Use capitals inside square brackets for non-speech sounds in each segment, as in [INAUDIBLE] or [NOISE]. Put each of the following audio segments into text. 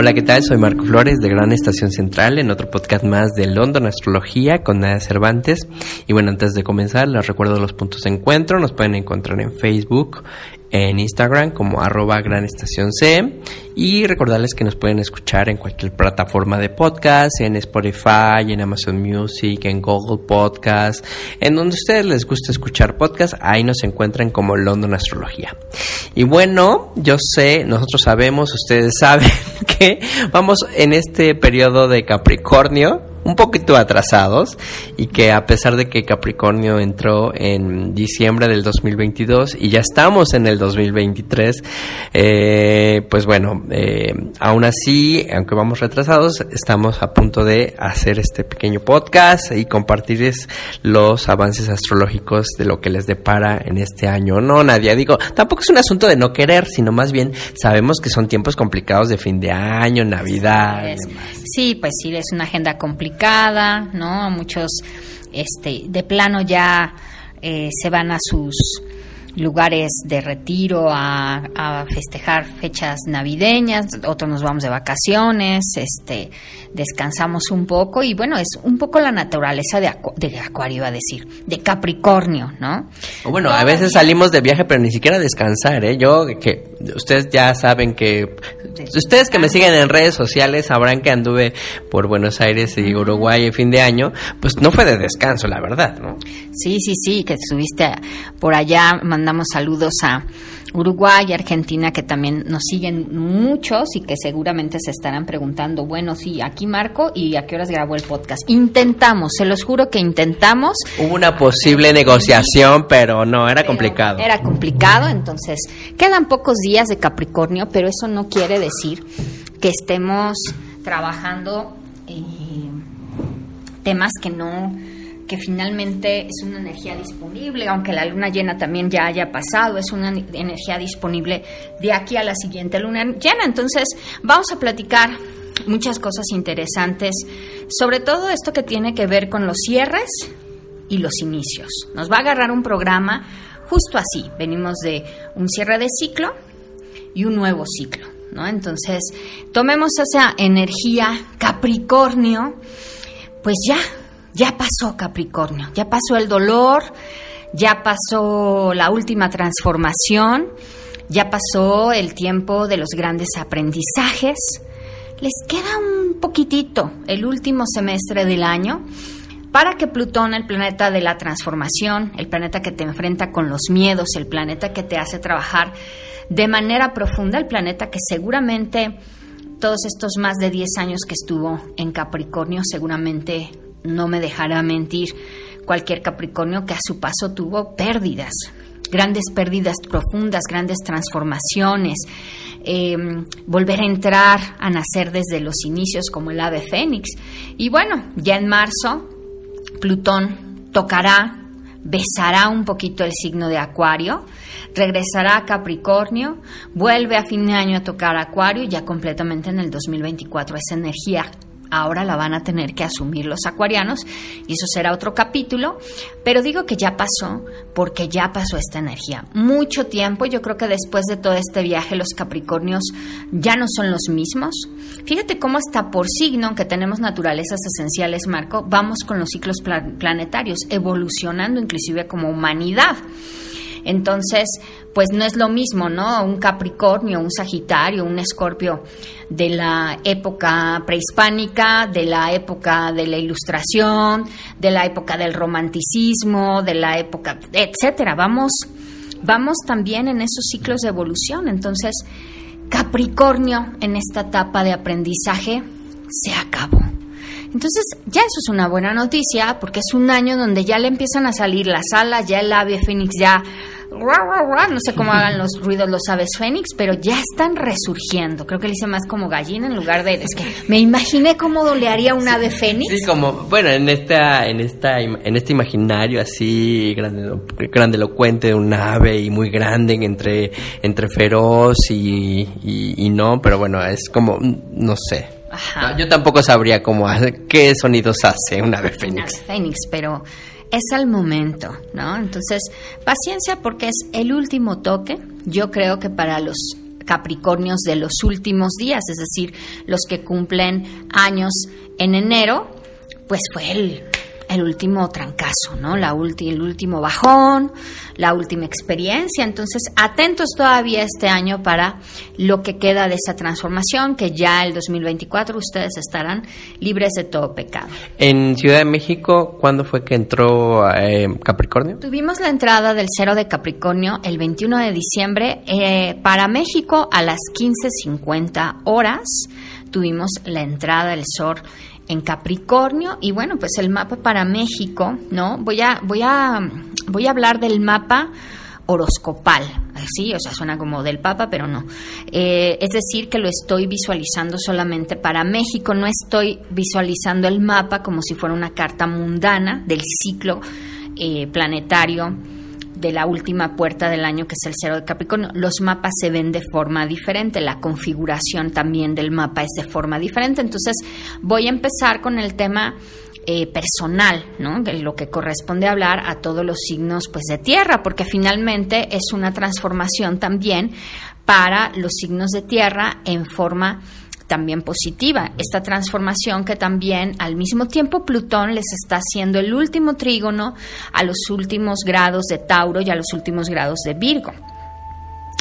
Hola, ¿qué tal? Soy Marco Flores de Gran Estación Central en otro podcast más de London Astrología con Nada Cervantes. Y bueno, antes de comenzar, les recuerdo los puntos de encuentro. Nos pueden encontrar en Facebook, en Instagram como arroba Gran Estación C y recordarles que nos pueden escuchar en cualquier plataforma de podcast, en Spotify, en Amazon Music, en Google Podcast, en donde a ustedes les guste escuchar podcast, ahí nos encuentran como London Astrología. Y bueno, yo sé, nosotros sabemos, ustedes [LAUGHS] saben que vamos en este periodo de Capricornio, un poquito atrasados y que a pesar de que Capricornio entró en diciembre del 2022 y ya estamos en el 2023, eh, pues bueno, eh, aún así, aunque vamos retrasados, estamos a punto de hacer este pequeño podcast y compartirles los avances astrológicos de lo que les depara en este año. No, Nadia, digo, tampoco es un asunto de no querer, sino más bien sabemos que son tiempos complicados de fin de año, Navidad. Sí, pues sí, es una agenda complicada, ¿no? Muchos, este, de plano ya eh, se van a sus lugares de retiro a, a, festejar fechas navideñas, otros nos vamos de vacaciones, este, descansamos un poco y bueno, es un poco la naturaleza de, acu de Acuario, iba a decir, de Capricornio, ¿no? O bueno, a veces salimos de viaje pero ni siquiera descansar, ¿eh? Yo, que ustedes ya saben que, ustedes que me siguen en redes sociales sabrán que anduve por Buenos Aires y Uruguay en fin de año, pues no fue de descanso, la verdad, ¿no? Sí, sí, sí, que estuviste por allá, mandamos saludos a Uruguay y Argentina que también nos siguen muchos y que seguramente se estarán preguntando, bueno, sí, aquí Marco y a qué horas grabó el podcast. Intentamos, se los juro que intentamos. Hubo una posible negociación, pero no, era complicado. Era complicado, entonces quedan pocos días de Capricornio, pero eso no quiere decir que estemos trabajando eh, temas que no que finalmente es una energía disponible, aunque la luna llena también ya haya pasado, es una energía disponible de aquí a la siguiente luna llena. Entonces, vamos a platicar muchas cosas interesantes, sobre todo esto que tiene que ver con los cierres y los inicios. Nos va a agarrar un programa justo así. Venimos de un cierre de ciclo y un nuevo ciclo, ¿no? Entonces, tomemos esa energía Capricornio, pues ya ya pasó Capricornio, ya pasó el dolor, ya pasó la última transformación, ya pasó el tiempo de los grandes aprendizajes. Les queda un poquitito el último semestre del año para que Plutón, el planeta de la transformación, el planeta que te enfrenta con los miedos, el planeta que te hace trabajar de manera profunda, el planeta que seguramente todos estos más de 10 años que estuvo en Capricornio seguramente no me dejará mentir cualquier Capricornio que a su paso tuvo pérdidas, grandes pérdidas profundas, grandes transformaciones, eh, volver a entrar, a nacer desde los inicios como el ave fénix. Y bueno, ya en marzo, Plutón tocará, besará un poquito el signo de Acuario, regresará a Capricornio, vuelve a fin de año a tocar Acuario ya completamente en el 2024 esa energía ahora la van a tener que asumir los acuarianos y eso será otro capítulo, pero digo que ya pasó porque ya pasó esta energía. Mucho tiempo, yo creo que después de todo este viaje los Capricornios ya no son los mismos. Fíjate cómo está por signo, que tenemos naturalezas esenciales, Marco, vamos con los ciclos planetarios, evolucionando inclusive como humanidad. Entonces, pues no es lo mismo, ¿no? Un Capricornio, un Sagitario, un Escorpio de la época prehispánica, de la época de la Ilustración, de la época del romanticismo, de la época, etcétera. Vamos, vamos también en esos ciclos de evolución. Entonces, Capricornio en esta etapa de aprendizaje se acabó. Entonces, ya eso es una buena noticia porque es un año donde ya le empiezan a salir las alas, ya el ave fénix ya no sé cómo hagan los ruidos los aves fénix, pero ya están resurgiendo. Creo que le hice más como gallina en lugar de... Es que me imaginé cómo le haría un ave fénix. Sí, como, bueno, en esta, en esta, en este imaginario así grandelocuente de un ave y muy grande entre, entre feroz y, y, no, pero bueno, es como, no sé. Yo tampoco sabría cómo, qué sonidos hace un ave fénix. fénix, pero es el momento, ¿no? Entonces, paciencia porque es el último toque. Yo creo que para los Capricornios de los últimos días, es decir, los que cumplen años en enero, pues fue el el último trancazo, ¿no? La el último bajón, la última experiencia. Entonces, atentos todavía este año para lo que queda de esa transformación, que ya el 2024 ustedes estarán libres de todo pecado. En Ciudad de México, ¿cuándo fue que entró eh, Capricornio? Tuvimos la entrada del cero de Capricornio el 21 de diciembre eh, para México a las 15.50 horas. Tuvimos la entrada del sol en Capricornio y bueno, pues el mapa para México, ¿no? Voy a voy a voy a hablar del mapa horoscopal, así, o sea, suena como del Papa, pero no. Eh, es decir, que lo estoy visualizando solamente para México, no estoy visualizando el mapa como si fuera una carta mundana del ciclo eh, planetario de la última puerta del año, que es el cero de Capricornio, los mapas se ven de forma diferente, la configuración también del mapa es de forma diferente. Entonces, voy a empezar con el tema eh, personal, ¿no? De lo que corresponde hablar a todos los signos pues, de tierra, porque finalmente es una transformación también para los signos de tierra en forma también positiva. Esta transformación que también al mismo tiempo Plutón les está haciendo el último trígono a los últimos grados de Tauro y a los últimos grados de Virgo.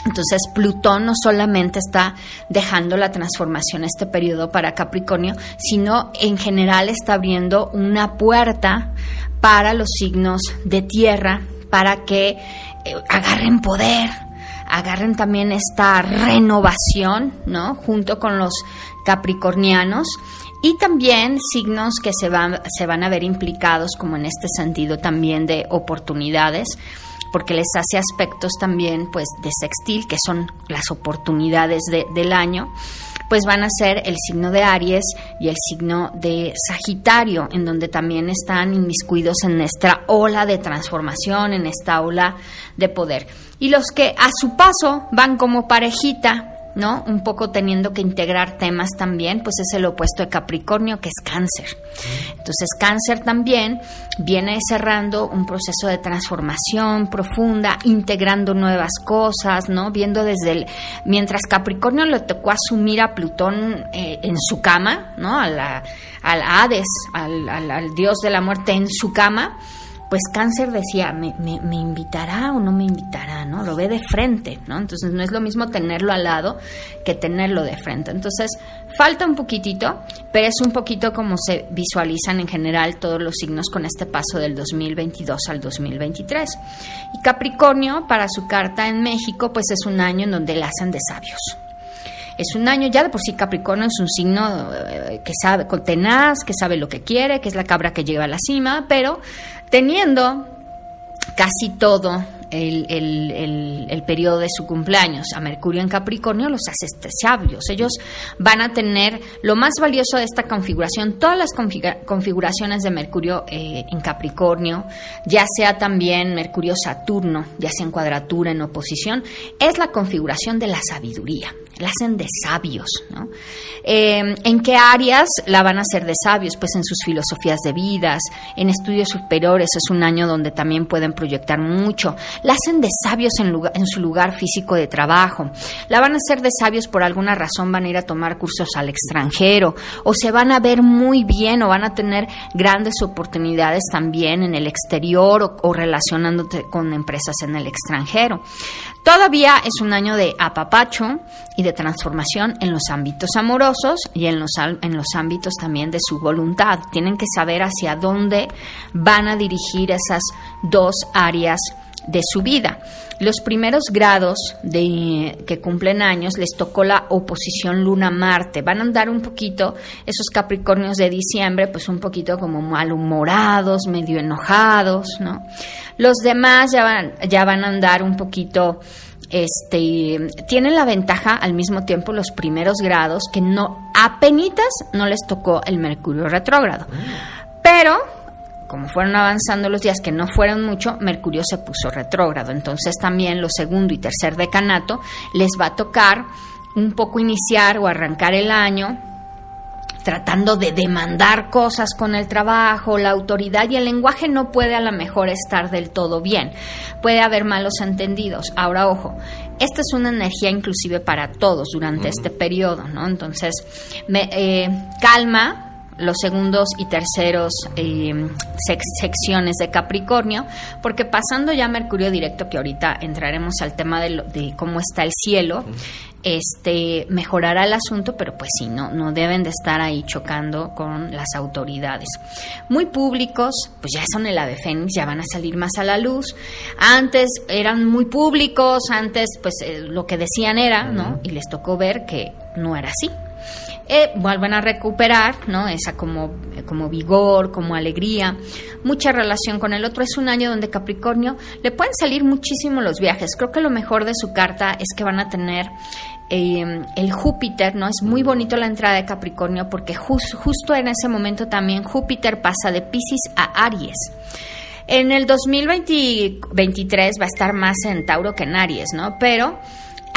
Entonces Plutón no solamente está dejando la transformación este periodo para Capricornio, sino en general está abriendo una puerta para los signos de tierra para que eh, agarren poder, agarren también esta renovación, ¿no? Junto con los capricornianos y también signos que se van, se van a ver implicados como en este sentido también de oportunidades porque les hace aspectos también pues de sextil que son las oportunidades del año pues van a ser el signo de Aries y el signo de Sagitario, en donde también están inmiscuidos en esta ola de transformación, en esta ola de poder. Y los que a su paso van como parejita, ¿no? Un poco teniendo que integrar temas también, pues es el opuesto de Capricornio, que es cáncer. Entonces, cáncer también viene cerrando un proceso de transformación profunda, integrando nuevas cosas, ¿no? Viendo desde el... Mientras Capricornio le tocó asumir a Plutón eh, en su cama, ¿no? A la, al Hades, al, al dios de la muerte en su cama, pues cáncer decía, ¿me, me, invitará o no me invitará? ¿No? Lo ve de frente, ¿no? Entonces no es lo mismo tenerlo al lado que tenerlo de frente. Entonces falta un poquitito, pero es un poquito como se visualizan en general todos los signos con este paso del 2022 al 2023. Y Capricornio, para su carta en México, pues es un año en donde la hacen de sabios es un año ya de por sí Capricornio es un signo eh, que sabe, con tenaz, que sabe lo que quiere, que es la cabra que llega a la cima, pero teniendo casi todo el, el, periodo de su cumpleaños a Mercurio en Capricornio los hace sabios. Ellos van a tener lo más valioso de esta configuración, todas las configuraciones de Mercurio eh, en Capricornio, ya sea también Mercurio-Saturno, ya sea en cuadratura, en oposición, es la configuración de la sabiduría la hacen de sabios. ¿no? Eh, ¿En qué áreas la van a hacer de sabios? Pues en sus filosofías de vidas, en estudios superiores, es un año donde también pueden proyectar mucho. La hacen de sabios en, en su lugar físico de trabajo. La van a hacer de sabios por alguna razón, van a ir a tomar cursos al extranjero o se van a ver muy bien o van a tener grandes oportunidades también en el exterior o, o relacionándote con empresas en el extranjero. Todavía es un año de apapacho y de transformación en los ámbitos amorosos y en los, en los ámbitos también de su voluntad. Tienen que saber hacia dónde van a dirigir esas dos áreas de su vida. Los primeros grados de, que cumplen años les tocó la oposición Luna-Marte. Van a andar un poquito, esos Capricornios de diciembre, pues un poquito como malhumorados, medio enojados, ¿no? Los demás ya van, ya van a andar un poquito este, tienen la ventaja al mismo tiempo los primeros grados que no, apenitas no les tocó el Mercurio retrógrado. Pero, como fueron avanzando los días que no fueron mucho, Mercurio se puso retrógrado. Entonces también los segundo y tercer decanato les va a tocar un poco iniciar o arrancar el año tratando de demandar cosas con el trabajo, la autoridad y el lenguaje no puede a lo mejor estar del todo bien. Puede haber malos entendidos. Ahora, ojo, esta es una energía inclusive para todos durante este periodo, ¿no? Entonces, me, eh, calma, los segundos y terceros eh, secciones de Capricornio, porque pasando ya a Mercurio directo, que ahorita entraremos al tema de, de cómo está el cielo, este mejorará el asunto, pero pues sí, no, no deben de estar ahí chocando con las autoridades. Muy públicos, pues ya son el ave fénix, ya van a salir más a la luz. Antes eran muy públicos, antes pues eh, lo que decían era, ¿no? Y les tocó ver que no era así eh, vuelven a recuperar, ¿no? Esa como, como vigor, como alegría, mucha relación con el otro. Es un año donde Capricornio le pueden salir muchísimo los viajes. Creo que lo mejor de su carta es que van a tener eh, el Júpiter, ¿no? Es muy bonito la entrada de Capricornio porque justo en ese momento también Júpiter pasa de Pisces a Aries. En el 2023 va a estar más en Tauro que en Aries, ¿no? Pero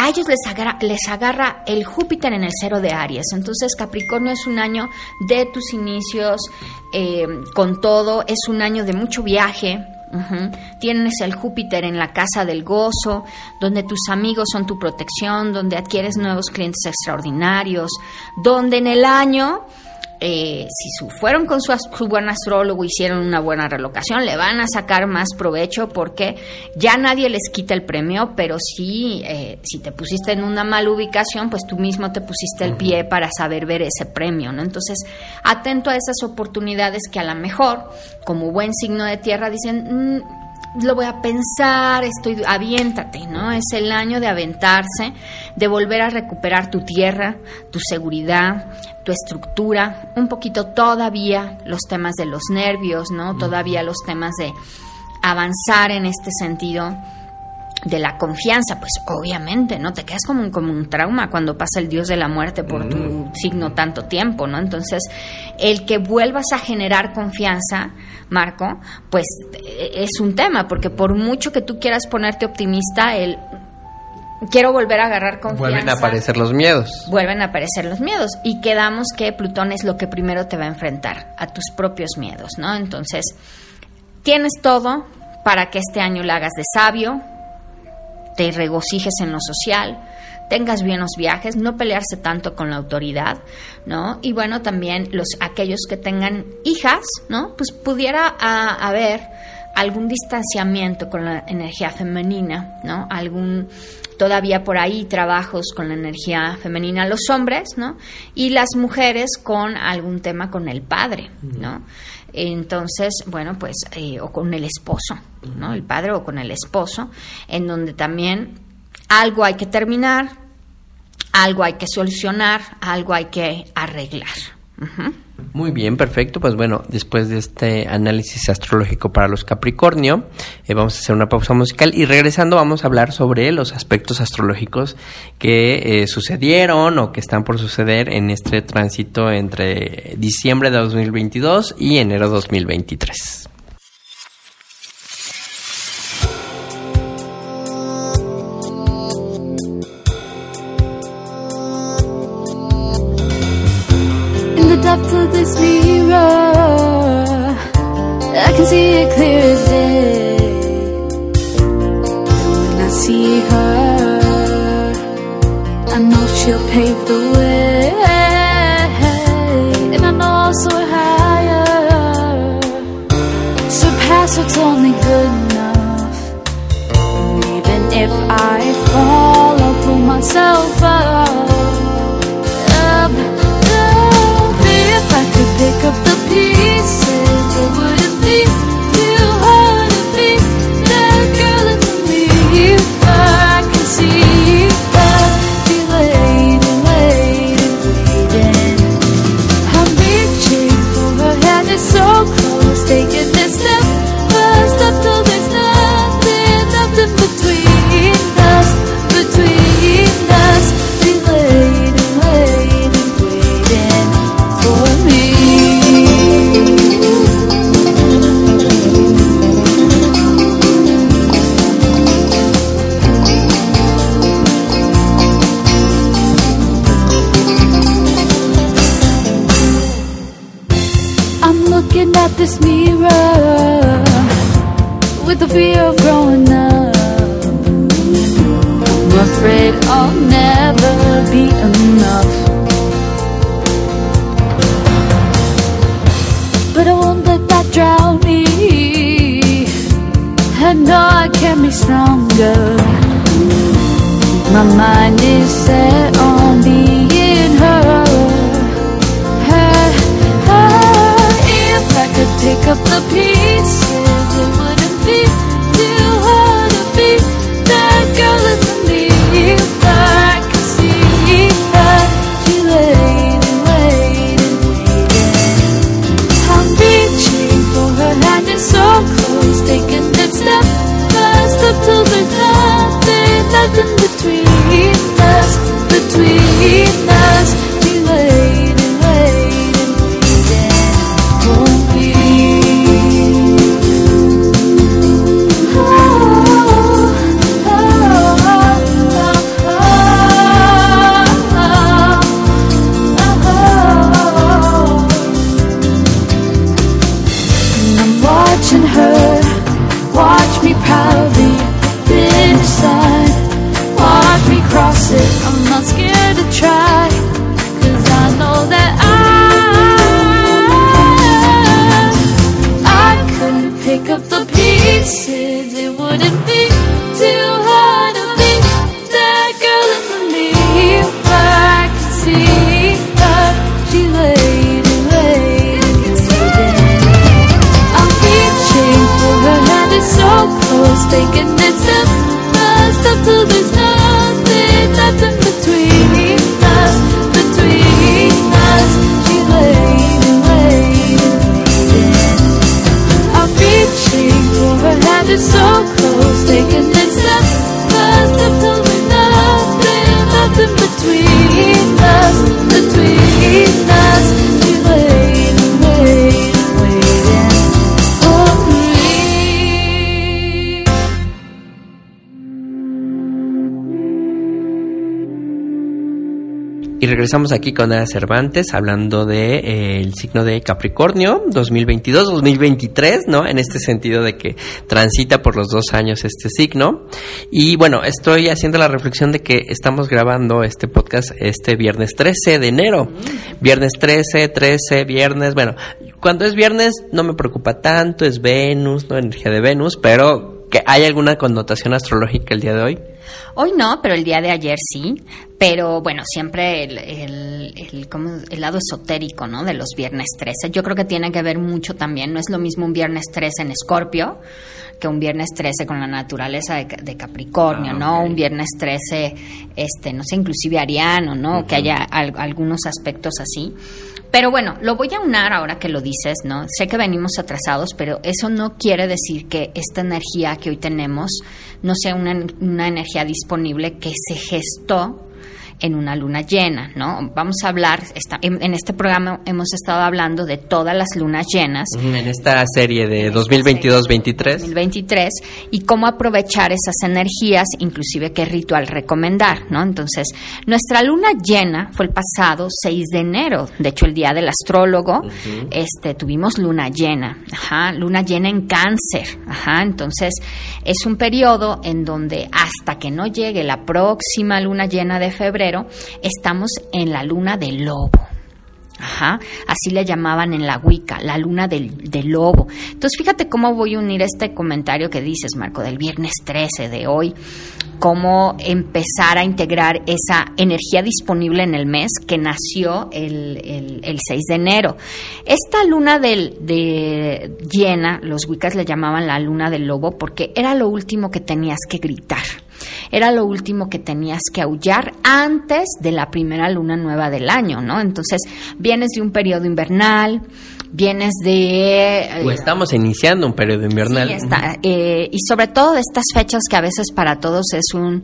a ellos les agarra, les agarra el Júpiter en el cero de Aries. Entonces Capricornio es un año de tus inicios eh, con todo, es un año de mucho viaje. Tienes el Júpiter en la casa del gozo, donde tus amigos son tu protección, donde adquieres nuevos clientes extraordinarios, donde en el año eh, si fueron con su, buen astrólogo, hicieron una buena relocación, le van a sacar más provecho porque ya nadie les quita el premio, pero si, eh, si te pusiste en una mala ubicación, pues tú mismo te pusiste el pie para saber ver ese premio, ¿no? Entonces, atento a esas oportunidades que a lo mejor, como buen signo de tierra, dicen... Mm, lo voy a pensar, estoy, aviéntate, ¿no? Es el año de aventarse, de volver a recuperar tu tierra, tu seguridad, tu estructura, un poquito todavía los temas de los nervios, ¿no? Todavía los temas de avanzar en este sentido de la confianza, pues obviamente, ¿no? Te quedas como un, como un trauma cuando pasa el dios de la muerte por tu mm. signo tanto tiempo, ¿no? Entonces, el que vuelvas a generar confianza, Marco, pues e, es un tema, porque por mucho que tú quieras ponerte optimista, el quiero volver a agarrar confianza. Vuelven a aparecer los miedos. Vuelven a aparecer los miedos. Y quedamos que Plutón es lo que primero te va a enfrentar, a tus propios miedos, ¿no? Entonces, tienes todo para que este año lo hagas de sabio, te regocijes en lo social, tengas bienos viajes, no pelearse tanto con la autoridad, ¿no? Y bueno, también los aquellos que tengan hijas, ¿no? Pues pudiera haber algún distanciamiento con la energía femenina, ¿no? Algún todavía por ahí trabajos con la energía femenina los hombres, ¿no? Y las mujeres con algún tema con el padre, ¿no? Entonces, bueno, pues, eh, o con el esposo, ¿no? El padre o con el esposo, en donde también algo hay que terminar, algo hay que solucionar, algo hay que arreglar. Muy bien, perfecto. Pues bueno, después de este análisis astrológico para los Capricornio, eh, vamos a hacer una pausa musical y regresando vamos a hablar sobre los aspectos astrológicos que eh, sucedieron o que están por suceder en este tránsito entre diciembre de 2022 y enero 2023. Regresamos aquí con Ana Cervantes hablando de eh, el signo de Capricornio 2022-2023, ¿no? En este sentido de que transita por los dos años este signo. Y bueno, estoy haciendo la reflexión de que estamos grabando este podcast este viernes 13 de enero. Viernes 13, 13, viernes, bueno, cuando es viernes no me preocupa tanto, es Venus, ¿no? Energía de Venus, pero que hay alguna connotación astrológica el día de hoy. Hoy no, pero el día de ayer sí. Pero bueno, siempre el, el, el, como el lado esotérico, ¿no? De los viernes 13. Yo creo que tiene que ver mucho también. No es lo mismo un viernes 13 en Escorpio que un viernes 13 con la naturaleza de, de Capricornio, Ah, ¿no? Un viernes 13, este, no sé, inclusive ariano, ¿no? Que haya al- algunos aspectos así. Pero bueno, lo voy a unar ahora que lo dices, ¿no? Sé que venimos atrasados, pero eso no quiere decir que esta energía que hoy tenemos no sea una, una energía disponible que se gestó en una luna llena, ¿no? Vamos a hablar, en, en este programa hemos estado hablando de todas las lunas llenas. En esta serie de 2022-23. 2023 y cómo aprovechar esas energías, inclusive qué ritual recomendar, ¿no? Entonces, nuestra luna llena fue el pasado 6 de enero, de hecho el día del astrólogo, este tuvimos luna llena, ajá, luna llena en cáncer, ajá, entonces es un periodo en donde hasta que no llegue la próxima luna llena de febrero, estamos en la luna del lobo. Ajá, así le llamaban en la Wicca, la luna del, del lobo. Entonces, fíjate cómo voy a unir este comentario que dices, Marco, del viernes 13 de hoy, cómo empezar a integrar esa energía disponible en el mes que nació el, el- el 6 de enero. Esta luna del, de llena, los Wiccas le llamaban la luna del lobo porque era lo último que tenías que gritar. Era lo último que tenías que aullar antes de la primera luna nueva del año, ¿no? Entonces, vienes de un periodo invernal, vienes de... eh, O estamos iniciando un periodo invernal. Sí, está, eh, y sobre todo de estas fechas que a veces para todos es un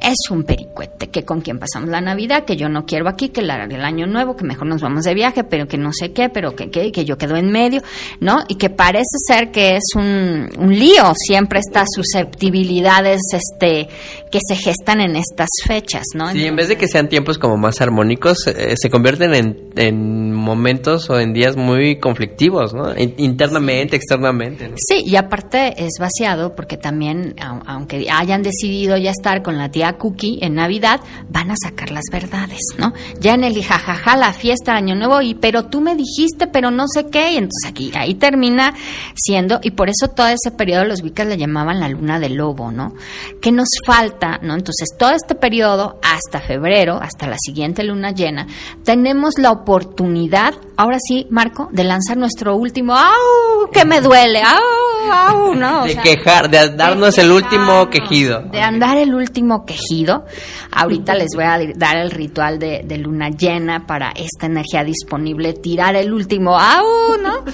es un pericuete, que con quien pasamos la Navidad, que yo no quiero aquí, que la- el año nuevo, que mejor nos vamos de viaje, pero que no sé qué, pero que, que, que yo quedo en medio, ¿no? Y que parece ser que es un, un lío siempre estas susceptibilidades este que se gestan en estas fechas, ¿no? Sí, en vez de que sean tiempos como más armónicos, eh, se convierten en, en momentos o en días muy conflictivos, ¿no? In- Internamente, externamente. ¿no? Sí, y aparte es vaciado porque también, au- aunque hayan decidido ya estar con la tía Cookie en Navidad, van a sacar las verdades, ¿no? Ya en el jajaja, la fiesta, Año Nuevo, y pero tú me dijiste, pero no sé qué, y entonces aquí, ahí termina siendo, y por eso todo ese periodo los wicas le llamaban la luna del lobo, ¿no? ¿Qué nos falta, no? Entonces, todo este periodo, hasta febrero, hasta la siguiente luna llena, tenemos la oportunidad, ahora sí, Marco, de lanzar nuestro último, ¡au! que me duele! ¡au! ¡au! ¿no? O de sea, quejar, de darnos de el último quejido. De andar el último quejido. Ahorita les voy a dar el ritual de, de luna llena para esta energía disponible, tirar el último ¡au! ¿no?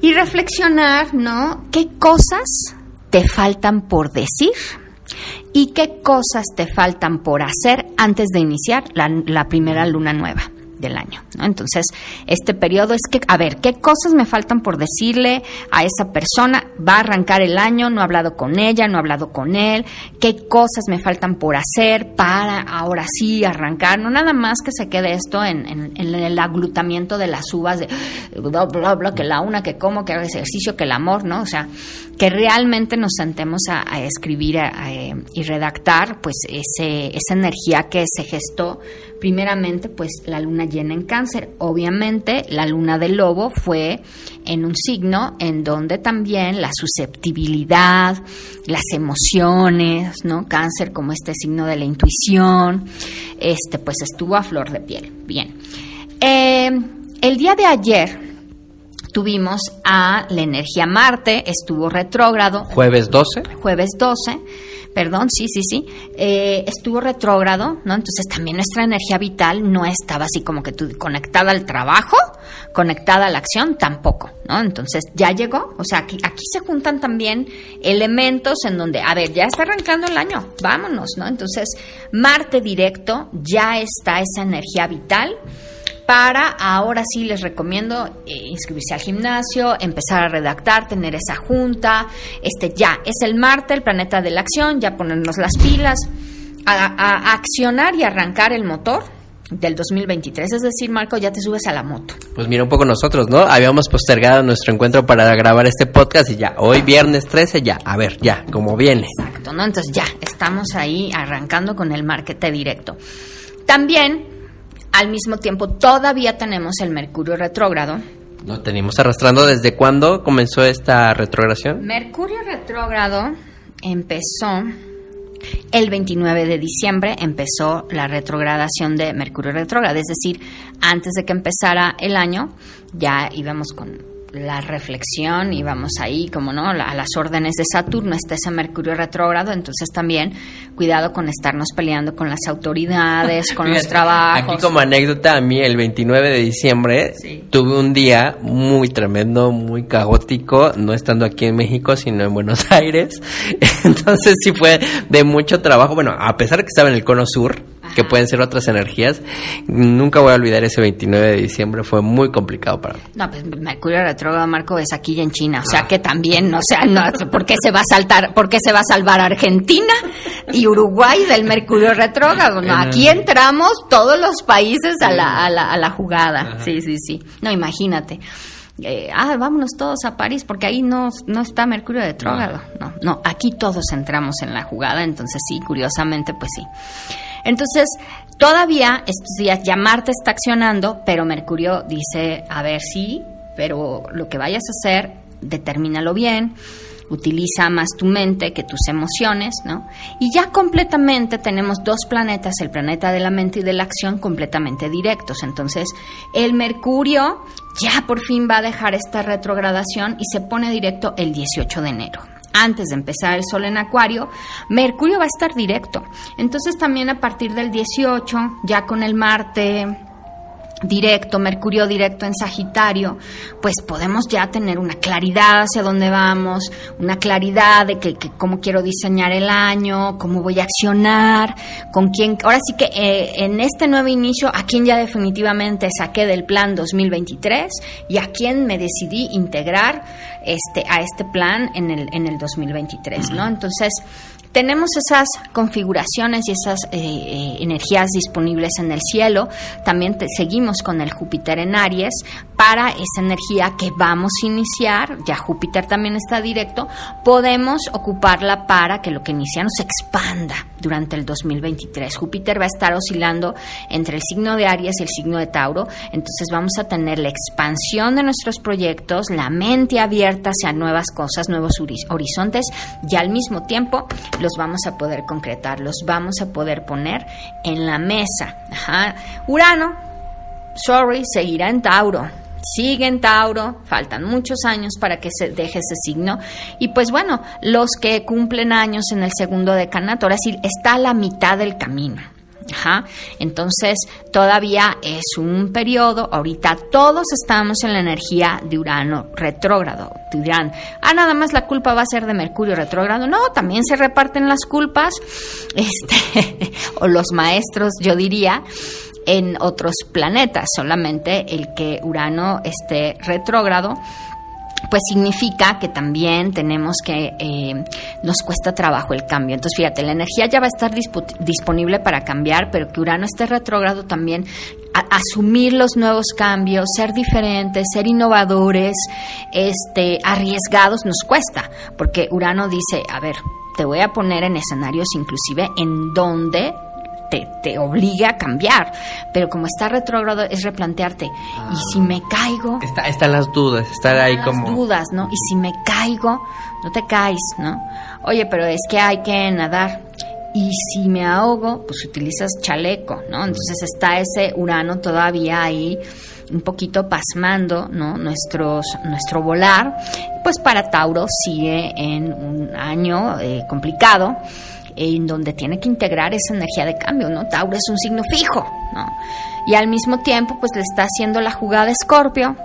Y reflexionar, ¿no? ¿Qué cosas te faltan por decir? ¿Y qué cosas te faltan por hacer antes de iniciar la, la primera luna nueva del año? ¿no? Entonces, este periodo es que, a ver, ¿qué cosas me faltan por decirle a esa persona? Va a arrancar el año, no he hablado con ella, no he hablado con él. ¿Qué cosas me faltan por hacer para ahora sí arrancar? No nada más que se quede esto en, en- en el aglutamiento de las uvas de bla, bla, bla, que la una, que como, que haga ejercicio, que el amor, ¿no? O sea, que realmente nos sentemos a, escribir eh, y redactar, pues, ese, esa energía que se gestó primeramente, pues, la luna llena en cáncer. Obviamente, la luna del lobo fue en un signo en donde también la susceptibilidad, las emociones, ¿no? Cáncer como este signo de la intuición, este, pues, estuvo a flor de piel. Bien. Eh, el día de ayer tuvimos a la energía Marte, estuvo retrógrado, Jueves 12. jueves 12, perdón, sí, sí, sí, eh, estuvo retrógrado, ¿no? Entonces también nuestra energía vital no estaba así como que tú conectada al trabajo, conectada a la acción, tampoco, ¿no? Entonces ya llegó, o sea, aquí, aquí se juntan también elementos en donde, a ver, ya está arrancando el año, vámonos, ¿no? Entonces, Marte directo, ya está esa energía vital para ahora sí les recomiendo eh, inscribirse al gimnasio, empezar a redactar, tener esa junta, este ya es el Marte, el planeta de la acción, ya ponernos las pilas, a, a- a accionar y arrancar el motor del 2023, es decir, Marco, ya te subes a la moto. Pues mira, un poco nosotros, ¿no? Habíamos postergado nuestro encuentro para grabar este podcast y ya, hoy viernes 13, ya, a ver, ya, como viene. Exacto, ¿no? Entonces ya estamos ahí arrancando con el marquete directo. También, al mismo tiempo, todavía tenemos el Mercurio retrógrado, Lo tenemos arrastrando desde cuándo comenzó esta retrogradación. Mercurio retrógrado empezó el 29 de diciembre, empezó la retrogradación de Mercurio retrógrado, es decir, antes de que empezara el año, ya íbamos con la reflexión, íbamos ahí, como no, a las órdenes de Saturno, está ese Mercurio retrógrado, entonces también cuidado con estarnos peleando con las autoridades, [LAUGHS] con los trabajos. Aquí como anécdota, a mí el 29 de diciembre Sí. tuve un día muy tremendo, muy caótico, no estando aquí en México, sino en Buenos [LAUGHS] Aires. Entonces sí fue de mucho trabajo. Bueno, a pesar de que estaba en el cono sur, que pueden ser otras energías, nunca voy a olvidar ese 29 de diciembre, fue muy complicado para mí. No, pues Mercurio retrógrado, Marco, es aquí y en China. O sea que también, o sea, no, ¿por qué se va a saltar, por qué se va a salvar Argentina y Uruguay del Mercurio retrógrado? No, aquí entramos todos los países a la, a la, a la jugada. Sí, sí, sí. No, imagínate. Eh, ah, vámonos todos a París, porque ahí no, no está Mercurio retrógrado. No, no, aquí todos entramos en la jugada, entonces sí, curiosamente, pues sí. Entonces, todavía estos días ya Marte está accionando, pero Mercurio dice, a ver, sí, pero lo que vayas a hacer, determínalo bien, utiliza más tu mente que tus emociones, ¿no? Y ya completamente tenemos dos planetas, el planeta de la mente y de la acción, completamente directos. Entonces, el Mercurio ya por fin va a dejar esta retrogradación y se pone directo el 18 de enero antes de empezar el sol en Acuario, Mercurio va a estar directo. Entonces también a partir del 18, ya con el Marte directo, Mercurio directo en Sagitario, pues podemos ya tener una claridad hacia dónde vamos, una claridad de que, que cómo quiero diseñar el año, cómo voy a accionar, con quién. Ahora sí que eh, en este nuevo inicio, a quién ya definitivamente saqué del plan 2023 y a quién me decidí integrar este a este plan en el en el 2023, ¿no? Entonces tenemos esas configuraciones y esas eh, eh, energías disponibles en el cielo. También te- seguimos con el Júpiter en Aries para esa energía que vamos a iniciar, ya Júpiter también está directo, podemos ocuparla para que lo que iniciamos se expanda durante el 2023. Júpiter va a estar oscilando entre el signo de Aries y el signo de Tauro, entonces vamos a tener la expansión de nuestros proyectos, la mente abierta hacia nuevas cosas, nuevos horizontes y al mismo tiempo los vamos a poder concretar, los vamos a poder poner en la mesa. Urano, sorry, seguirá en Tauro sigue en Tauro, faltan muchos años para que se deje ese signo. Y pues bueno, los que cumplen años en el segundo decanato, ahora sí, está a la mitad del camino. Ajá. Entonces, todavía es un periodo, ahorita todos estamos en la energía de Urano retrógrado. Dirán, ah, nada más la culpa va a ser de Mercurio retrógrado. No, también se reparten las culpas, [LAUGHS] este, [LAUGHS] o los maestros, yo diría en otros planetas, solamente el que Urano esté retrógrado pues significa que también tenemos que, eh, nos cuesta trabajo el cambio. Entonces, fíjate, la energía ya va a estar disponible para cambiar, pero que Urano esté retrógrado también, asumir los nuevos cambios, ser diferentes, ser innovadores, este, arriesgados, nos cuesta, porque Urano dice, a ver, te voy a poner en escenarios inclusive en donde te, te obliga a cambiar. Pero como está retrógrado, es replantearte. ¿Y si me caigo? Está, están las dudas, estar ahí como. dudas, ¿no? Y si me caigo, no te caes, ¿no? Oye, pero es que hay que nadar. Y si me ahogo, pues utilizas chaleco, ¿no? Entonces está ese Urano todavía ahí un poquito pasmando, ¿no? Nuestros, nuestro volar. Pues para Tauro sigue en un año eh, complicado en donde tiene que integrar esa energía de cambio, ¿no? Tauro es un signo fijo, ¿no? Y al mismo tiempo, pues le está haciendo la jugada Escorpio,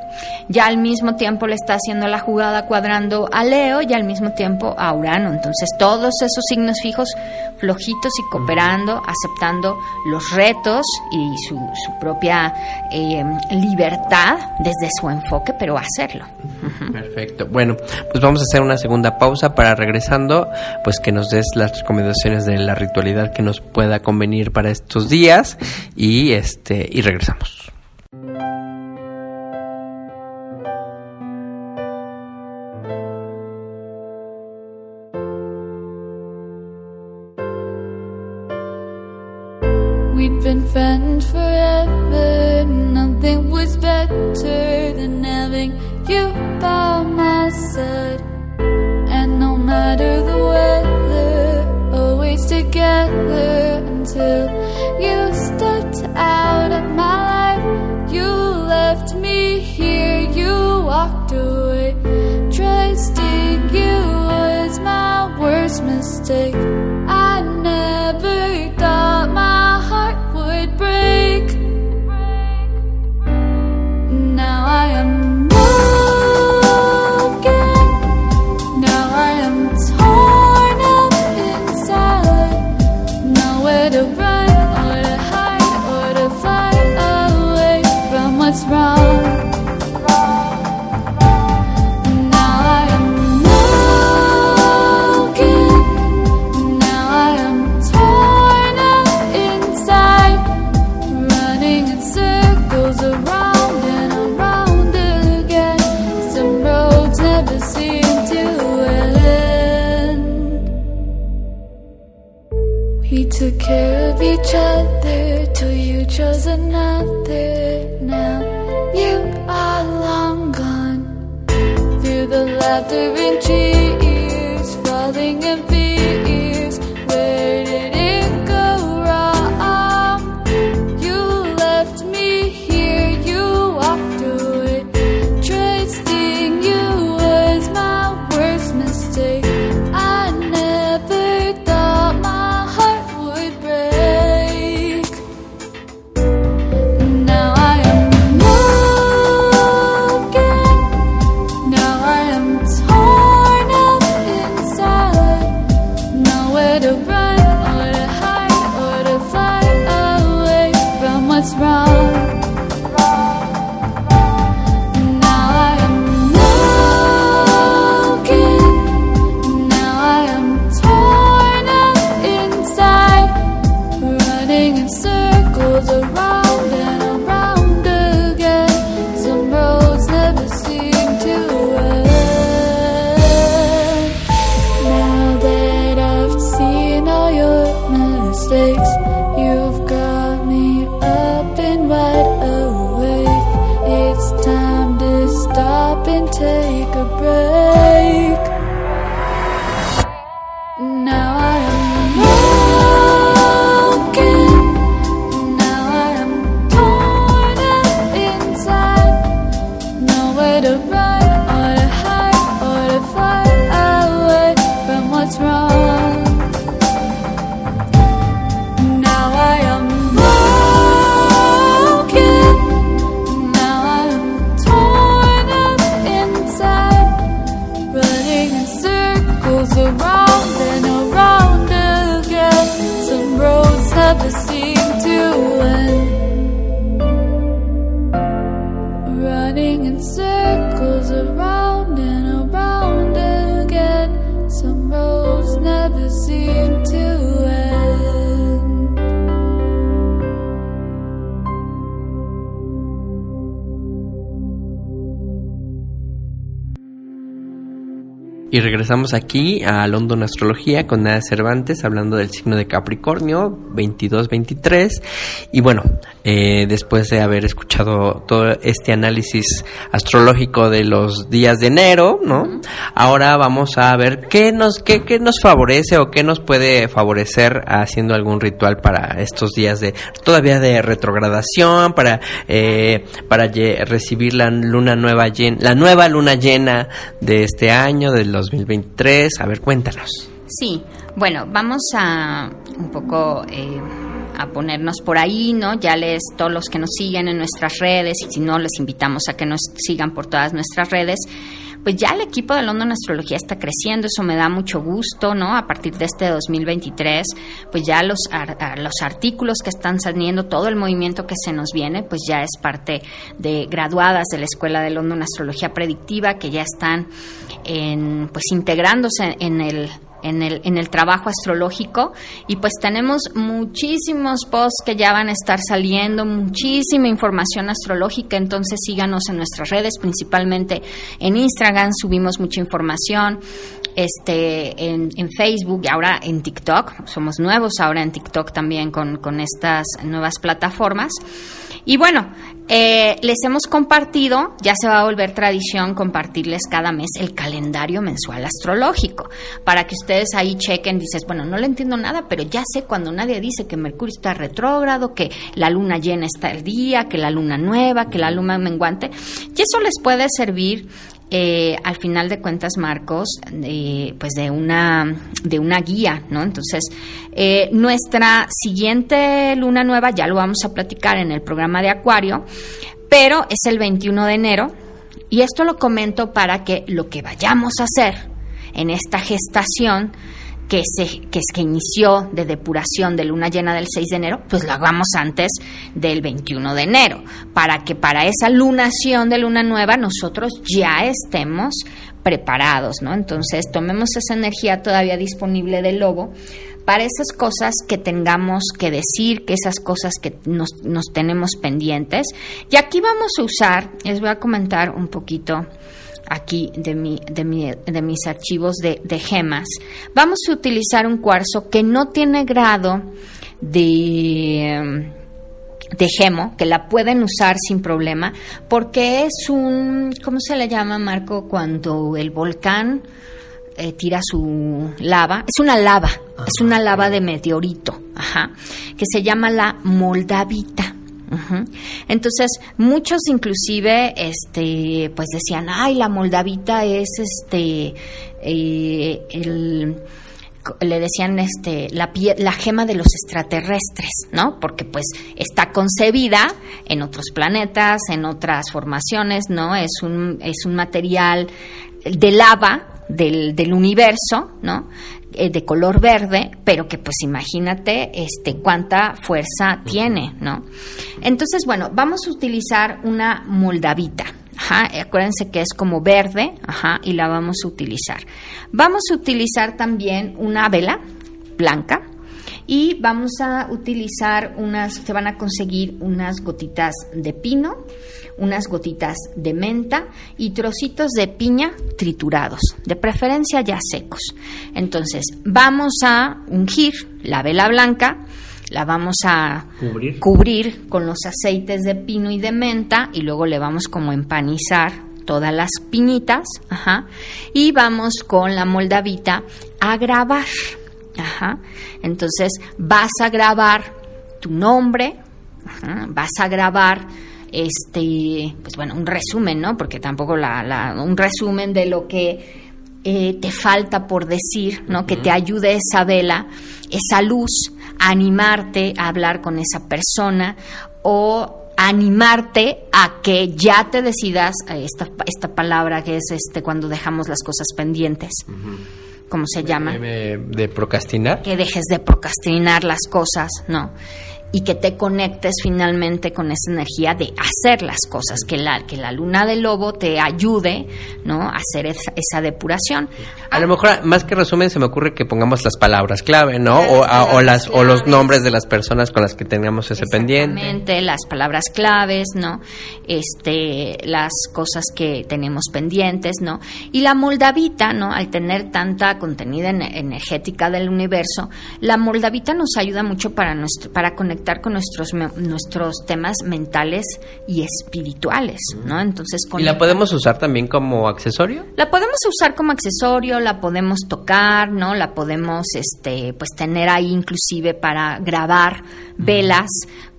ya al mismo tiempo le está haciendo la jugada cuadrando a Leo y al mismo tiempo a Urano. Entonces, todos esos signos fijos flojitos y cooperando, aceptando los retos y su, su propia eh, libertad desde su enfoque, pero hacerlo. Perfecto. Bueno, pues vamos a hacer una segunda pausa para regresando, pues que nos des las recomendaciones de la ritualidad que nos pueda convenir para estos días y este y regresamos. We'd been friends forever. Nothing was better than having you by my side. Mistake. Y regresamos aquí a London Astrología con Nada Cervantes hablando del signo de Capricornio 22-23. Y bueno, eh, después de haber escuchado todo este análisis astrológico de los días de enero, ¿no? Ahora vamos a ver qué nos, qué, qué nos favorece o qué nos puede favorecer haciendo algún ritual para estos días de todavía de retrogradación, para, eh, para recibir la luna nueva llena, la nueva luna llena de este año, del 2023. A ver, cuéntanos. Sí, bueno, vamos a un poco eh, a ponernos por ahí, ¿no? Ya les, todos los que nos siguen en nuestras redes, y si no, les invitamos a que nos sigan por todas nuestras redes. Pues ya el equipo de London Astrología está creciendo, eso me da mucho gusto, ¿no? A partir de este 2023, pues ya los, los artículos que están saliendo, todo el movimiento que se nos viene, pues ya es parte de graduadas de la Escuela de London Astrología Predictiva, que ya están en, pues integrándose en el en el, en el trabajo astrológico y pues tenemos muchísimos posts que ya van a estar saliendo, muchísima información astrológica, entonces síganos en nuestras redes, principalmente en Instagram subimos mucha información, este en, en Facebook y ahora en TikTok, somos nuevos ahora en TikTok también con, con estas nuevas plataformas. Y bueno, eh, les hemos compartido, ya se va a volver tradición compartirles cada mes el calendario mensual astrológico, para que ustedes ahí chequen, dices, bueno, no le entiendo nada, pero ya sé cuando nadie dice que Mercurio está retrógrado, que la luna llena está el día, que la luna nueva, que la luna menguante, y eso les puede servir eh, al final de cuentas, Marcos, eh, pues de una, de una guía, ¿no? Entonces, eh, nuestra siguiente luna nueva, ya lo vamos a platicar en el programa de Acuario, pero es el 21 de enero, y esto lo comento para que lo que vayamos a hacer en esta gestación, que, se, que es que inició de depuración de luna llena del 6 de enero, pues lo hagamos antes del 21 de enero, para que para esa lunación de luna nueva nosotros ya estemos preparados, ¿no? Entonces tomemos esa energía todavía disponible del lobo para esas cosas que tengamos que decir, que esas cosas que nos, nos tenemos pendientes. Y aquí vamos a usar, les voy a comentar un poquito aquí de, mi, de, mi, de mis archivos de, de, gemas, vamos a utilizar un cuarzo que no tiene grado de, de gemo, que la pueden usar sin problema, porque es un, ¿cómo se le llama, Marco, cuando el volcán eh, tira su lava? Es una lava, es una lava de meteorito, ajá, que se llama la moldavita. Entonces, muchos inclusive este pues decían, "Ay, la moldavita es este eh, le decían este la, la gema de los extraterrestres, ¿no? Porque pues está concebida en otros planetas, en otras formaciones, ¿no? Es un es un material de lava del, del universo, ¿no? Eh, de color verde, pero que pues imagínate este cuánta fuerza tiene, ¿no? Entonces, bueno, vamos a utilizar una moldavita. Ajá, acuérdense que es como verde, ajá, y la vamos a utilizar. Vamos a utilizar también una vela blanca y vamos a utilizar unas, se van a conseguir unas gotitas de pino, unas gotitas de menta y trocitos de piña triturados, de preferencia ya secos. Entonces, vamos a ungir la vela blanca, la vamos a cubrir. cubrir con los aceites de pino y de menta y luego le vamos como a empanizar todas las piñitas, ajá, y vamos con la moldavita a grabar, ajá. Entonces vas a grabar tu nombre, ajá, vas a grabar este, pues bueno, un resumen, ¿no? Porque tampoco la, la un resumen de lo que eh, te falta por decir, ¿no? Que te ayude esa vela, esa luz, a animarte a hablar con esa persona o animarte a que ya te decidas a esta, esta palabra que es este cuando dejamos las cosas pendientes. ¿Cómo se llama? De, de procrastinar. Que dejes de procrastinar las cosas, ¿no? Y que te conectes finalmente con esa energía de hacer las cosas, que la, que la luna del lobo te ayude ¿no? a hacer esa, esa depuración. A lo mejor, más que resumen, se me ocurre que pongamos las palabras clave, ¿no? O, las, o los nombres de las personas con las que tengamos ese pendiente. Exactamente, las palabras claves, ¿no? Este, las cosas que tenemos pendientes, ¿no? Y la moldavita, ¿no? Al tener tanta contenida en- energética del universo, la moldavita nos ayuda mucho para nuestro, para conectar con nuestros nuestros temas mentales y espirituales, ¿no? Entonces, ¿Y la podemos usar también como accesorio? la podemos usar como accesorio, la podemos tocar, ¿no? La podemos, este, pues tener ahí inclusive para grabar velas,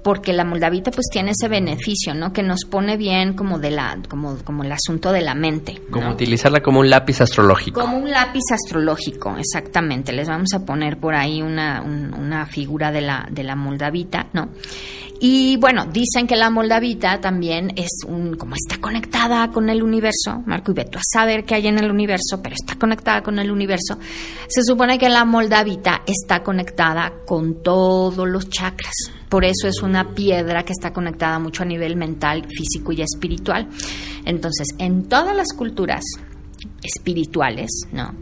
porque la moldavita pues tiene ese beneficio, ¿no? Que nos pone bien como de la, como, como el asunto de la mente. ¿no? Como utilizarla como un lápiz astrológico. Como un lápiz astrológico, exactamente. Les vamos a poner por ahí una, un- una figura de la, de la moldavita, ¿no? Y bueno, dicen que la moldavita también es un, como está conectada con el universo, Marco y Beto, a saber qué hay en el universo, pero está conectada con el universo. Se supone que la moldavita está conectada con todos los chakras. Por eso es una piedra que está conectada mucho a nivel mental, físico y espiritual. Entonces, en todas las culturas, espirituales, ¿no?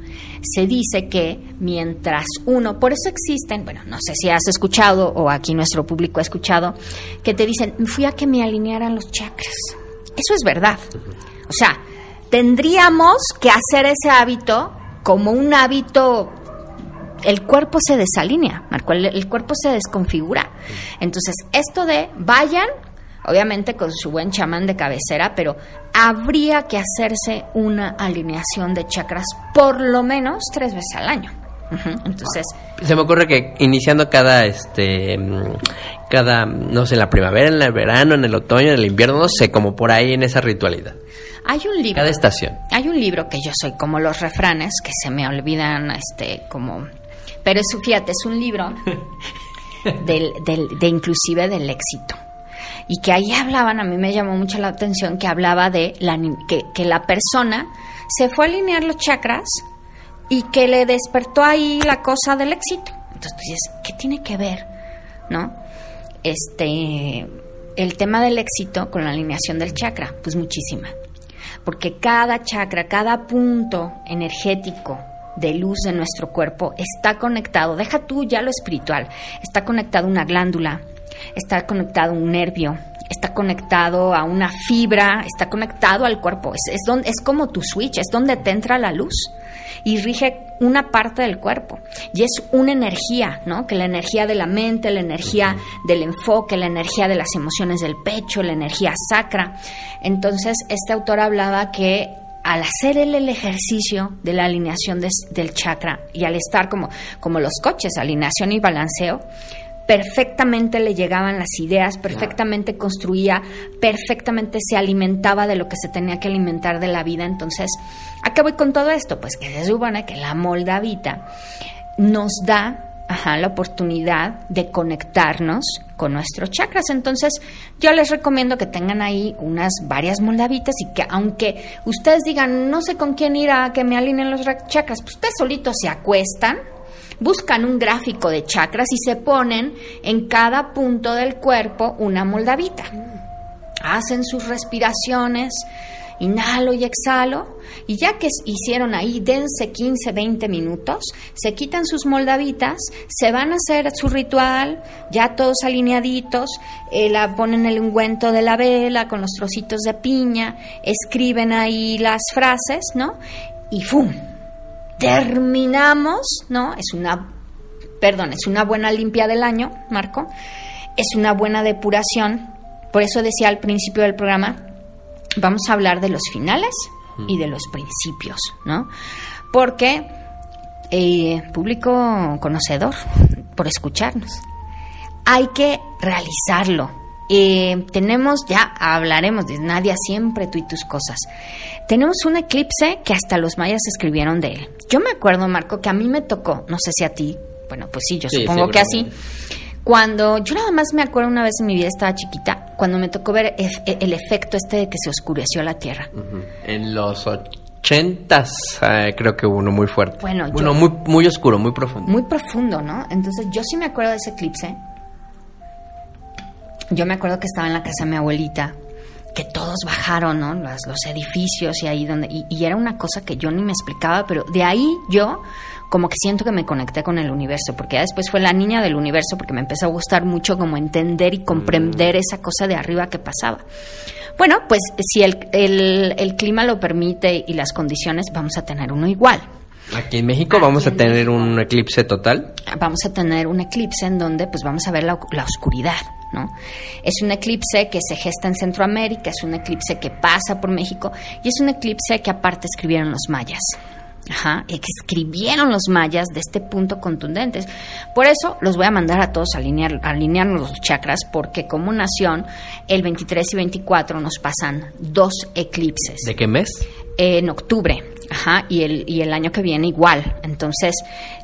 Se dice que mientras uno, por eso existen, bueno, no sé si has escuchado o aquí nuestro público ha escuchado, que te dicen, fui a que me alinearan los chakras. Eso es verdad. O sea, tendríamos que hacer ese hábito como un hábito el cuerpo se desalinea, el, el cuerpo se desconfigura. Entonces, esto de vayan, obviamente con su buen chamán de cabecera, pero habría que hacerse una alineación de chakras por lo menos tres veces al año. Entonces, Se me ocurre que iniciando cada, este, mm, cada, no sé, en la primavera, en el verano, en el otoño, en el invierno, no sé, como por ahí en esa ritualidad. hay un libro. Cada estación. Hay un libro que yo soy como los refranes, que se me olvidan, este, como... Pero es, fíjate, es un libro [LAUGHS] del, del- de inclusive del éxito. Y que ahí hablaban, a mí me llamó mucho la atención, que hablaba de la, que, la persona se fue a alinear los chakras y que le despertó ahí la cosa del éxito. Entonces tú dices, ¿qué tiene que ver? ¿No? Este, el tema del éxito con la alineación del chakra, pues muchísima. Porque cada chakra, cada punto energético de luz de nuestro cuerpo está conectado, deja tú ya lo espiritual, está conectado una glándula, está conectado a un nervio, está conectado a una fibra, está conectado al cuerpo, es, es, donde, es como tu switch, es donde te entra la luz y rige una parte del cuerpo. Y es una energía, ¿no? Que la energía de la mente, la energía del enfoque, la energía de las emociones del pecho, la energía sacra. Entonces, este autor hablaba que al hacer el ejercicio de la alineación del chakra y al estar como, como los coches, alineación y balanceo, perfectamente le llegaban las ideas, perfectamente construía, perfectamente se alimentaba de lo que se tenía que alimentar de la vida. Entonces, ¿a qué voy con todo esto? Pues que se supone que la moldavita nos da ajá, la oportunidad de conectarnos con nuestros chakras. Entonces, yo les recomiendo que tengan ahí unas varias moldavitas y que aunque ustedes digan, no sé con quién ir a que me alineen los ra- chakras, pues ustedes solitos se acuestan, buscan un gráfico de chakras y se ponen en cada punto del cuerpo una moldavita. Hacen sus respiraciones, inhalo y exhalo, y ya que hicieron ahí, dense 15, 20 minutos, se quitan sus moldavitas, se van a hacer su ritual, ya todos alineaditos, eh, la ponen el ungüento de la vela con los trocitos de piña, escriben ahí las frases, ¿no? Y ¡fum! Terminamos, ¿no? Es una, perdón, es una buena limpia del año, Marco, es una buena depuración, por eso decía al principio del programa, vamos a hablar de los finales y de los principios, ¿no? Porque eh, público conocedor, por escucharnos, hay que realizarlo. Eh, tenemos, ya hablaremos de Nadia, siempre tú y tus cosas. Tenemos un eclipse que hasta los mayas escribieron de él. Yo me acuerdo, Marco, que a mí me tocó, no sé si a ti, bueno, pues sí, yo Sí, supongo que así. Cuando yo nada más me acuerdo una vez en mi vida estaba chiquita, cuando me tocó ver ef- el efecto este de que se oscureció la tierra. En los ochentas eh, creo que hubo uno muy fuerte. Bueno, yo- muy, muy oscuro, muy profundo. muy profundo, ¿no? Entonces yo sí me acuerdo de ese eclipse. Yo me acuerdo que estaba en la casa de mi abuelita, que todos bajaron, ¿no? Los edificios y ahí donde... Y, y era una cosa que yo ni me explicaba, pero de ahí yo como que siento que me conecté con el universo, porque ya después fue la niña del universo, porque me empezó a gustar mucho como entender y comprender esa cosa de arriba que pasaba. Bueno, pues si el, el- el clima lo permite y las condiciones, vamos a tener uno igual. Aquí en México Aquí vamos a en tener México. un eclipse total. vamos a tener un eclipse en donde pues vamos a ver la, la oscuridad, Es un eclipse que se gesta en Centroamérica, es un eclipse que pasa por México y es un eclipse que aparte escribieron los mayas. Ajá, escribieron los mayas de este punto contundentes. Por eso los voy a mandar a todos a alinear, alinearnos los chakras, porque como nación, el 23 y 24 nos pasan dos eclipses ¿De qué mes? En octubre, ajá, y el, y el año que viene igual. Entonces,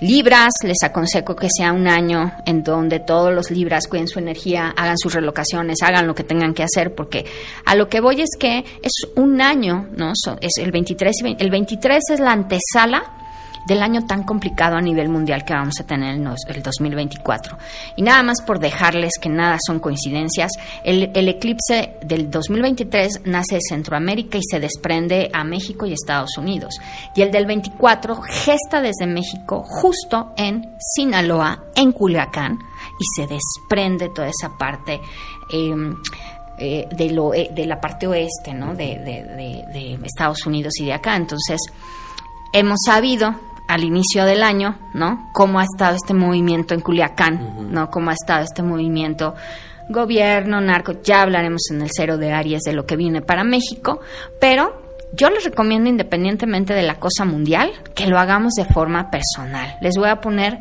Libras, les aconsejo que sea un año en donde todos los Libras cuiden su energía, hagan sus relocaciones, hagan lo que tengan que hacer, porque a lo que voy es que es un año, ¿no? Es el 23, y vein- el 23 es la antesala del año tan complicado a nivel mundial que vamos a tener en el 2024. Y nada más por dejarles que nada son coincidencias, el, el eclipse del 2023 nace de Centroamérica y se desprende a México y Estados Unidos. Y el del 24 gesta desde México justo en Sinaloa, en Culiacán, y se desprende toda esa parte. em, eh, de, lo, eh, de la parte oeste, ¿no? De Estados Unidos y de acá. Entonces, hemos sabido al inicio del año, ¿no? Cómo ha estado este movimiento en Culiacán, ¿no? Cómo ha estado este movimiento gobierno, narco, ya hablaremos en el cero de Aries de lo que viene para México, pero yo les recomiendo independientemente de la cosa mundial que lo hagamos de forma personal. Les voy a poner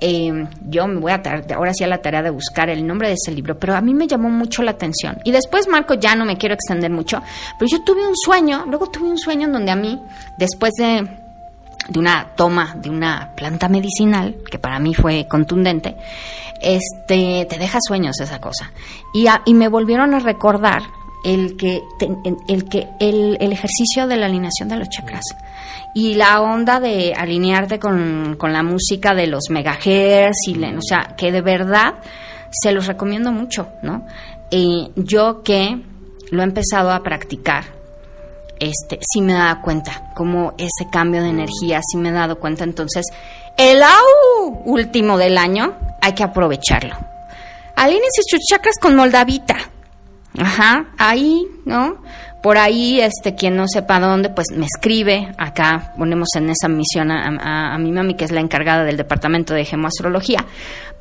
eh, yo me voy a ahora sí a la tarea de buscar el nombre de ese libro, pero a mí me llamó mucho la atención. Y después, Marco, ya no me quiero extender mucho, pero yo tuve un sueño, luego tuve un sueño en donde a mí, después de, de una toma de una planta medicinal, que para mí fue contundente, este, te deja sueños esa cosa. Y, a- y me volvieron a recordar el que, el, que el, el ejercicio de la alineación de los chakras y la onda de alinearte con, con la música de los megahertz y o sea que de verdad se los recomiendo mucho no Eh, yo que lo he empezado a practicar este sí me he dado cuenta como ese cambio de energía sí me he dado cuenta entonces el au último del año hay que aprovecharlo alíñense sus chakras con moldavita Ajá, ahí, ¿no? Por ahí, este, quien no sepa dónde, pues me escribe. Acá ponemos en esa misión a, a- a mi mami, que es la encargada del departamento de gemoastrología.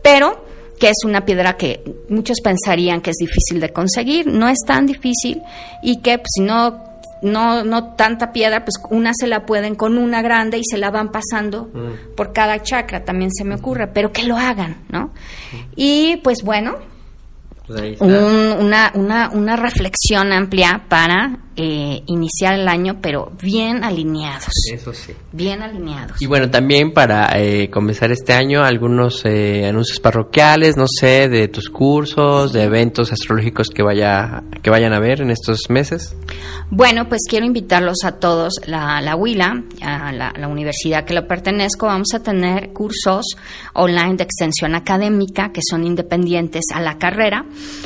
Pero que es una piedra que muchos pensarían que es difícil de conseguir, no es tan difícil y que pues, si no no no tanta piedra, pues una se la pueden con una grande y se la van pasando por cada chakra, también se me ocurre, pero que lo hagan, ¿no? Y pues bueno, Pues un- una, una, una reflexión amplia para eh, iniciar el año, pero bien alineados. Eso sí. Bien alineados. Y bueno, también para eh, comenzar este año, algunos eh, anuncios parroquiales, no sé, de tus cursos, de eventos astrológicos que vaya que vayan a ver en estos meses. Bueno, pues quiero invitarlos a todos, la, la Huila, a la, la universidad que le pertenezco, vamos a tener cursos online de extensión académica que son independientes a la carrera,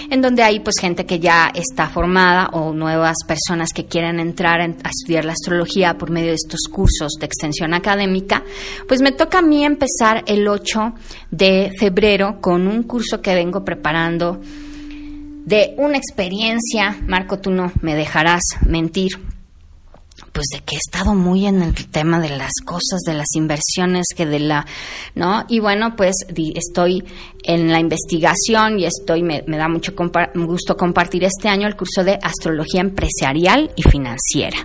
en donde hay pues gente que ya está formada o nuevas personas que quieren entrar en- a estudiar la astrología por medio de estos cursos de extensión académica, pues me toca a mí empezar el 8 de febrero con un curso que vengo preparando de una experiencia, Marco, tú no me dejarás mentir, pues de que he estado muy en el tema de las cosas, de las inversiones, que de la, ¿no? Y bueno, pues estoy en la investigación y estoy, me, da mucho gusto compartir este año el curso de astrología empresarial y financiera.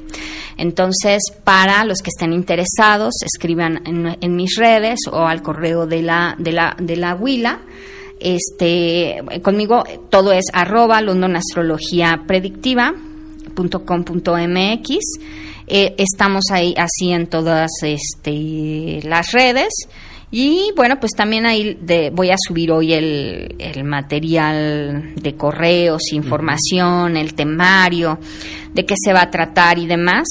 Entonces, para los que estén interesados, escriban en, mis redes o al correo de la, de la, de la Huila. Este, conmigo todo es arroba London Astrología Predictiva .com.mx. Eh, estamos ahí así en todas este, las redes. Y bueno, pues también ahí de, voy a subir hoy el, el material de correos, información, el temario, de qué se va a tratar y demás.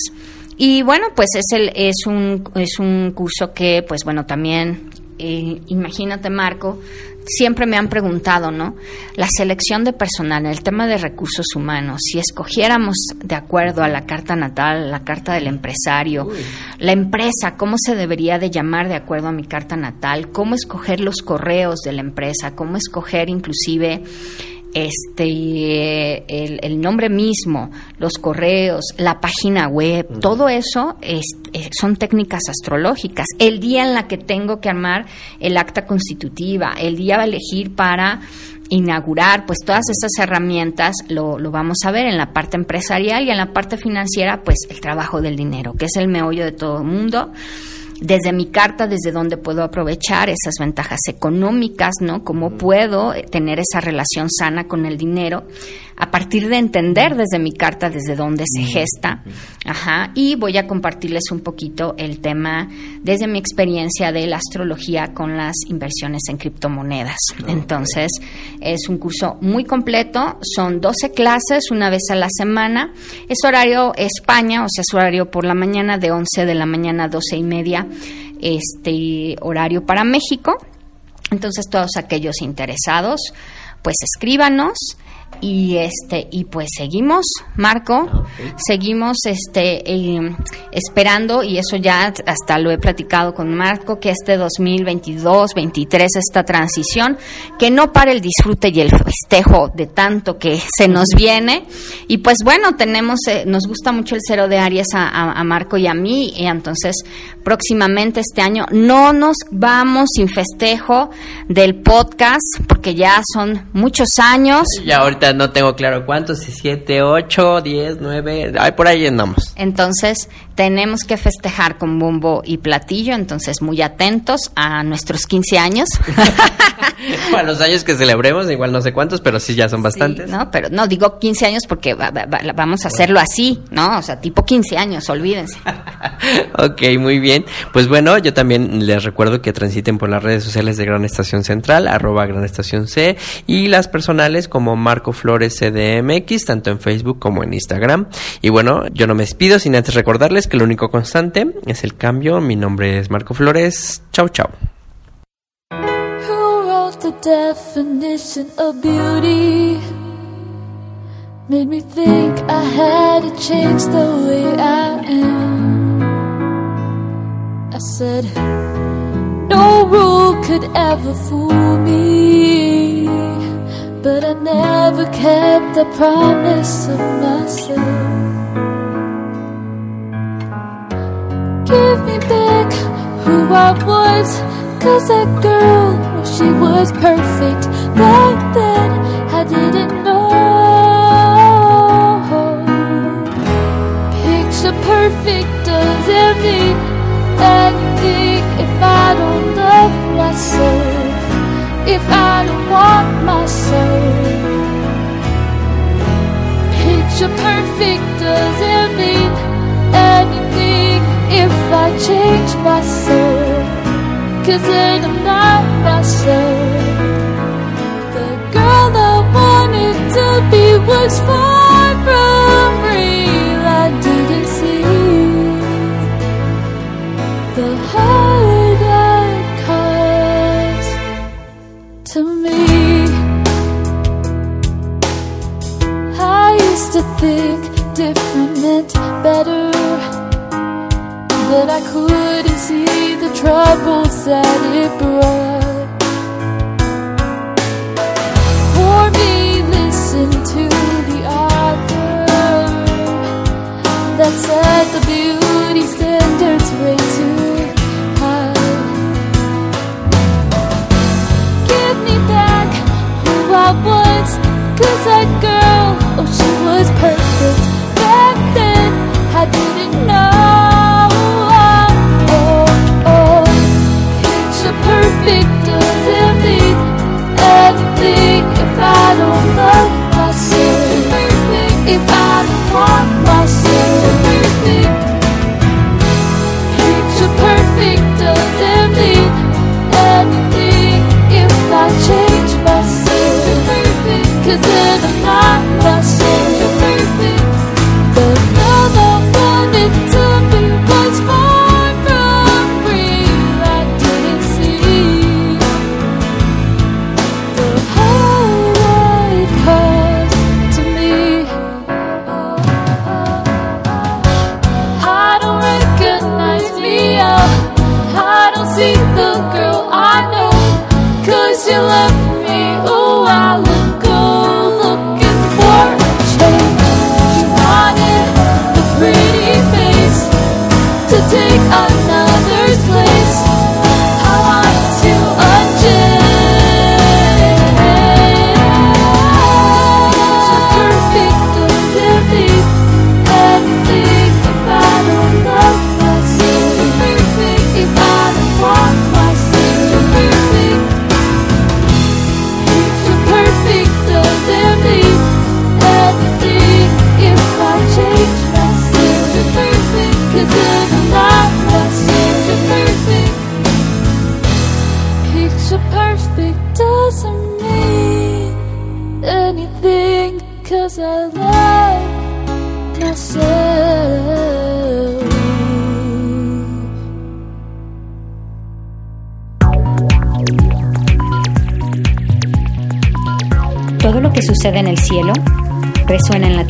Y bueno, pues es, el, es, un, es un curso que, pues bueno, también, eh, imagínate Marco, siempre me han preguntado, ¿no? La selección de personal, el tema de recursos humanos, si escogiéramos de acuerdo a la carta natal, la carta del empresario, la empresa, ¿cómo se debería de llamar de acuerdo a mi carta natal? ¿Cómo escoger los correos de la empresa? ¿Cómo escoger inclusive este el, nombre mismo, los correos, la página web, todo eso es, eh, son técnicas astrológicas. El día en la que tengo que armar el acta constitutiva, el día a elegir para inaugurar, pues todas esas herramientas lo, lo, vamos a ver en la parte empresarial y en la parte financiera, pues el trabajo del dinero, que es el meollo de todo el mundo desde mi carta, desde dónde puedo aprovechar esas ventajas económicas, ¿no? Cómo puedo tener esa relación sana con el dinero a partir de entender desde mi carta desde dónde se gesta. Ajá, y voy a compartirles un poquito el tema desde mi experiencia de la astrología con las inversiones en criptomonedas. Entonces, es un curso muy completo, son 12 clases una vez a la semana. Es horario España, o sea, es horario por la mañana de 11 de la mañana a 12 y media, este horario para México. Entonces, todos aquellos interesados, pues escríbanos y este y pues seguimos Marco. Ah, seguimos este eh, esperando y eso ya hasta lo he platicado con Marco que este 2022 23 esta transición que no para el disfrute y el festejo de tanto que se nos viene. Y pues bueno tenemos eh, nos gusta mucho el cero de Aries a, Marco y a mí y entonces próximamente este año no nos vamos sin festejo del podcast porque ya son muchos años. Y no tengo claro cuántos, si siete, ocho, diez, nueve, ay, por ahí andamos. Entonces, tenemos que festejar con bombo y platillo, entonces muy atentos a nuestros 15 años. [LAUGHS] a los años que celebremos, igual no sé cuántos, pero sí ya son bastantes. no, pero no, digo 15 años porque vamos a hacerlo así, ¿no? O sea, tipo 15 años, olvídense. [LAUGHS] ok, muy bien. Pues bueno, yo también les recuerdo que transiten por las redes sociales de Gran Estación Central, arroba Gran Estación C, y las personales como Marco Flores CDMX, tanto en Facebook como en Instagram. Y bueno, yo no me despido sin antes recordarles que lo único constante es el cambio. Mi nombre es Marco Flores. Chau, chau. made me think I had to change the way I am. I said, No rule could ever fool me, but I never kept the promise of myself. Give me back who I was, cause that girl, she was perfect. Back then, I didn't know. Picture perfect doesn't mean anything if I don't love myself, if I don't want myself. Picture perfect doesn't mean if I change myself. Cause then I'm not myself. The girl I wanted to be was far from real. I didn't see the hurt I caused to me. I used to think different but I couldn't see the troubles that it brought.